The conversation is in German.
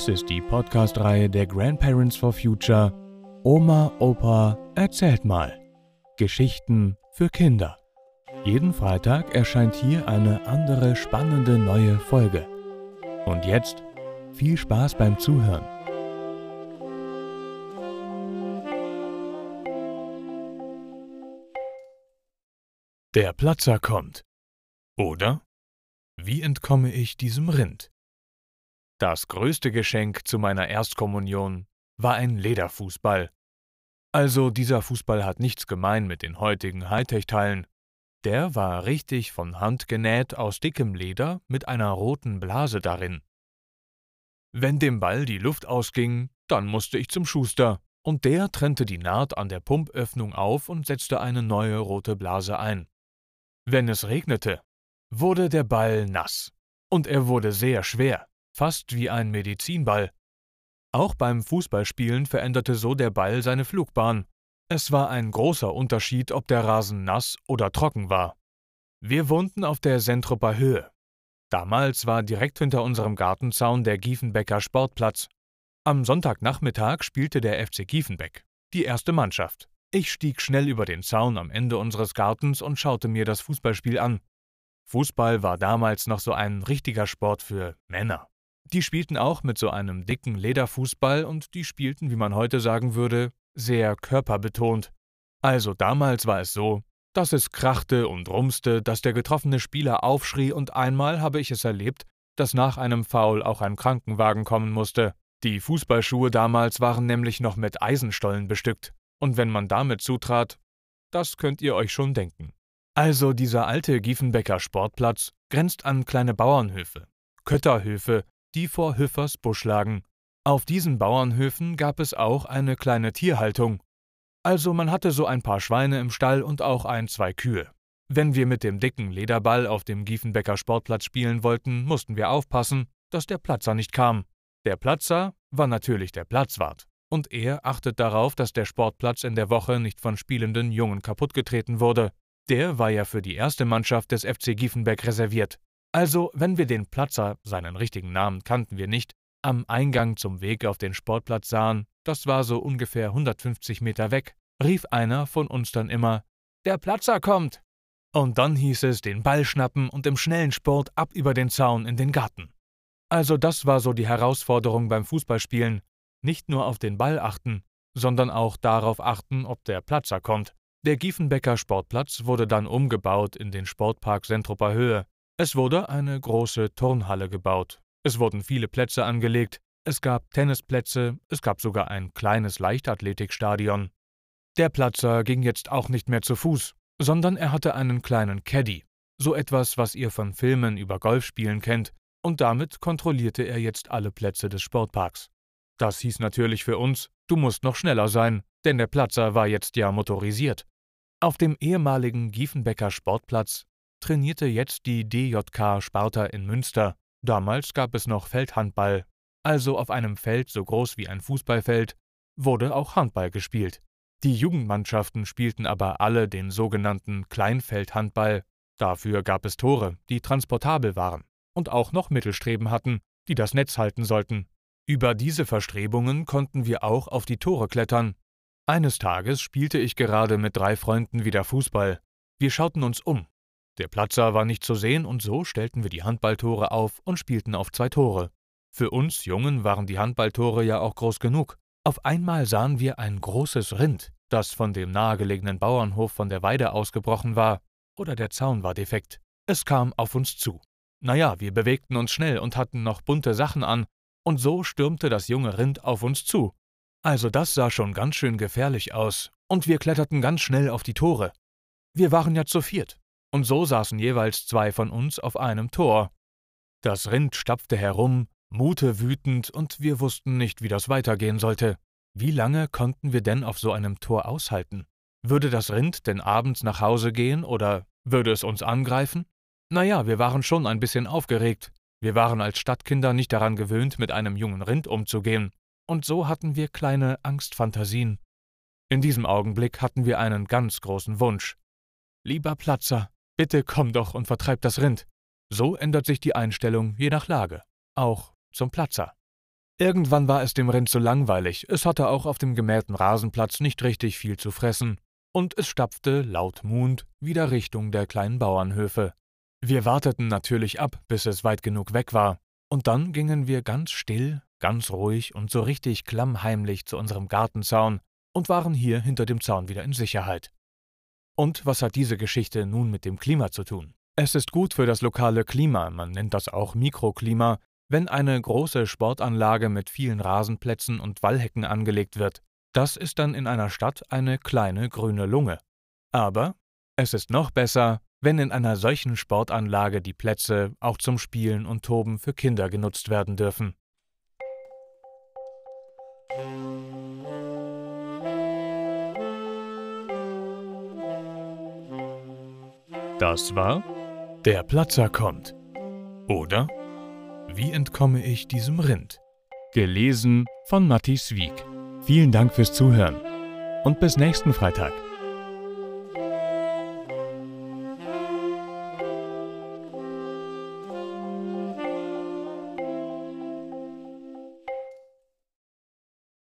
Dies ist die Podcast-Reihe der Grandparents for Future Oma, Opa, erzählt mal. Geschichten für Kinder. Jeden Freitag erscheint hier eine andere spannende neue Folge. Und jetzt viel Spaß beim Zuhören. Der Platzer kommt. Oder? Wie entkomme ich diesem Rind? Das größte Geschenk zu meiner Erstkommunion war ein Lederfußball. Also dieser Fußball hat nichts gemein mit den heutigen Hightech-Teilen. Der war richtig von Hand genäht aus dickem Leder mit einer roten Blase darin. Wenn dem Ball die Luft ausging, dann musste ich zum Schuster, und der trennte die Naht an der Pumpöffnung auf und setzte eine neue rote Blase ein. Wenn es regnete, wurde der Ball nass, und er wurde sehr schwer fast wie ein Medizinball. Auch beim Fußballspielen veränderte so der Ball seine Flugbahn. Es war ein großer Unterschied, ob der Rasen nass oder trocken war. Wir wohnten auf der Sentruper Höhe. Damals war direkt hinter unserem Gartenzaun der Giefenbecker Sportplatz. Am Sonntagnachmittag spielte der FC Giefenbeck, die erste Mannschaft. Ich stieg schnell über den Zaun am Ende unseres Gartens und schaute mir das Fußballspiel an. Fußball war damals noch so ein richtiger Sport für Männer. Die spielten auch mit so einem dicken Lederfußball und die spielten, wie man heute sagen würde, sehr körperbetont. Also damals war es so, dass es krachte und rumste, dass der getroffene Spieler aufschrie und einmal habe ich es erlebt, dass nach einem Foul auch ein Krankenwagen kommen musste. Die Fußballschuhe damals waren nämlich noch mit Eisenstollen bestückt, und wenn man damit zutrat, das könnt ihr euch schon denken. Also dieser alte Giefenbecker Sportplatz grenzt an kleine Bauernhöfe, Kötterhöfe, die vor Hüffers Busch lagen. Auf diesen Bauernhöfen gab es auch eine kleine Tierhaltung. Also man hatte so ein paar Schweine im Stall und auch ein, zwei Kühe. Wenn wir mit dem dicken Lederball auf dem Giefenbecker Sportplatz spielen wollten, mussten wir aufpassen, dass der Platzer nicht kam. Der Platzer war natürlich der Platzwart. Und er achtet darauf, dass der Sportplatz in der Woche nicht von spielenden Jungen kaputtgetreten wurde. Der war ja für die erste Mannschaft des FC Giefenbeck reserviert. Also, wenn wir den Platzer, seinen richtigen Namen kannten wir nicht, am Eingang zum Weg auf den Sportplatz sahen, das war so ungefähr 150 Meter weg, rief einer von uns dann immer: Der Platzer kommt! Und dann hieß es den Ball schnappen und im schnellen Sport ab über den Zaun in den Garten. Also, das war so die Herausforderung beim Fußballspielen: nicht nur auf den Ball achten, sondern auch darauf achten, ob der Platzer kommt. Der Giefenbecker Sportplatz wurde dann umgebaut in den Sportpark Sentruper Höhe, es wurde eine große Turnhalle gebaut. Es wurden viele Plätze angelegt. Es gab Tennisplätze, es gab sogar ein kleines Leichtathletikstadion. Der Platzer ging jetzt auch nicht mehr zu Fuß, sondern er hatte einen kleinen Caddy, so etwas, was ihr von Filmen über Golfspielen kennt, und damit kontrollierte er jetzt alle Plätze des Sportparks. Das hieß natürlich für uns, du musst noch schneller sein, denn der Platzer war jetzt ja motorisiert. Auf dem ehemaligen Giefenbecker Sportplatz trainierte jetzt die DJK Sparta in Münster. Damals gab es noch Feldhandball, also auf einem Feld so groß wie ein Fußballfeld wurde auch Handball gespielt. Die Jugendmannschaften spielten aber alle den sogenannten Kleinfeldhandball. Dafür gab es Tore, die transportabel waren und auch noch Mittelstreben hatten, die das Netz halten sollten. Über diese Verstrebungen konnten wir auch auf die Tore klettern. Eines Tages spielte ich gerade mit drei Freunden wieder Fußball. Wir schauten uns um der Platzer war nicht zu sehen und so stellten wir die Handballtore auf und spielten auf zwei Tore. Für uns Jungen waren die Handballtore ja auch groß genug. Auf einmal sahen wir ein großes Rind, das von dem nahegelegenen Bauernhof von der Weide ausgebrochen war, oder der Zaun war defekt. Es kam auf uns zu. Naja, wir bewegten uns schnell und hatten noch bunte Sachen an, und so stürmte das junge Rind auf uns zu. Also das sah schon ganz schön gefährlich aus, und wir kletterten ganz schnell auf die Tore. Wir waren ja zu viert, und so saßen jeweils zwei von uns auf einem Tor. Das Rind stapfte herum, Mute wütend, und wir wussten nicht, wie das weitergehen sollte. Wie lange konnten wir denn auf so einem Tor aushalten? Würde das Rind denn abends nach Hause gehen oder würde es uns angreifen? Naja, wir waren schon ein bisschen aufgeregt. Wir waren als Stadtkinder nicht daran gewöhnt, mit einem jungen Rind umzugehen. Und so hatten wir kleine Angstfantasien. In diesem Augenblick hatten wir einen ganz großen Wunsch. Lieber Platzer, Bitte komm doch und vertreib das Rind. So ändert sich die Einstellung je nach Lage, auch zum Platzer. Irgendwann war es dem Rind zu langweilig, es hatte auch auf dem gemähten Rasenplatz nicht richtig viel zu fressen, und es stapfte, laut Mund, wieder Richtung der kleinen Bauernhöfe. Wir warteten natürlich ab, bis es weit genug weg war, und dann gingen wir ganz still, ganz ruhig und so richtig klammheimlich zu unserem Gartenzaun und waren hier hinter dem Zaun wieder in Sicherheit. Und was hat diese Geschichte nun mit dem Klima zu tun? Es ist gut für das lokale Klima, man nennt das auch Mikroklima, wenn eine große Sportanlage mit vielen Rasenplätzen und Wallhecken angelegt wird. Das ist dann in einer Stadt eine kleine grüne Lunge. Aber es ist noch besser, wenn in einer solchen Sportanlage die Plätze auch zum Spielen und Toben für Kinder genutzt werden dürfen. Das war Der Platzer kommt. Oder Wie entkomme ich diesem Rind? Gelesen von Matti Wieg. Vielen Dank fürs Zuhören und bis nächsten Freitag.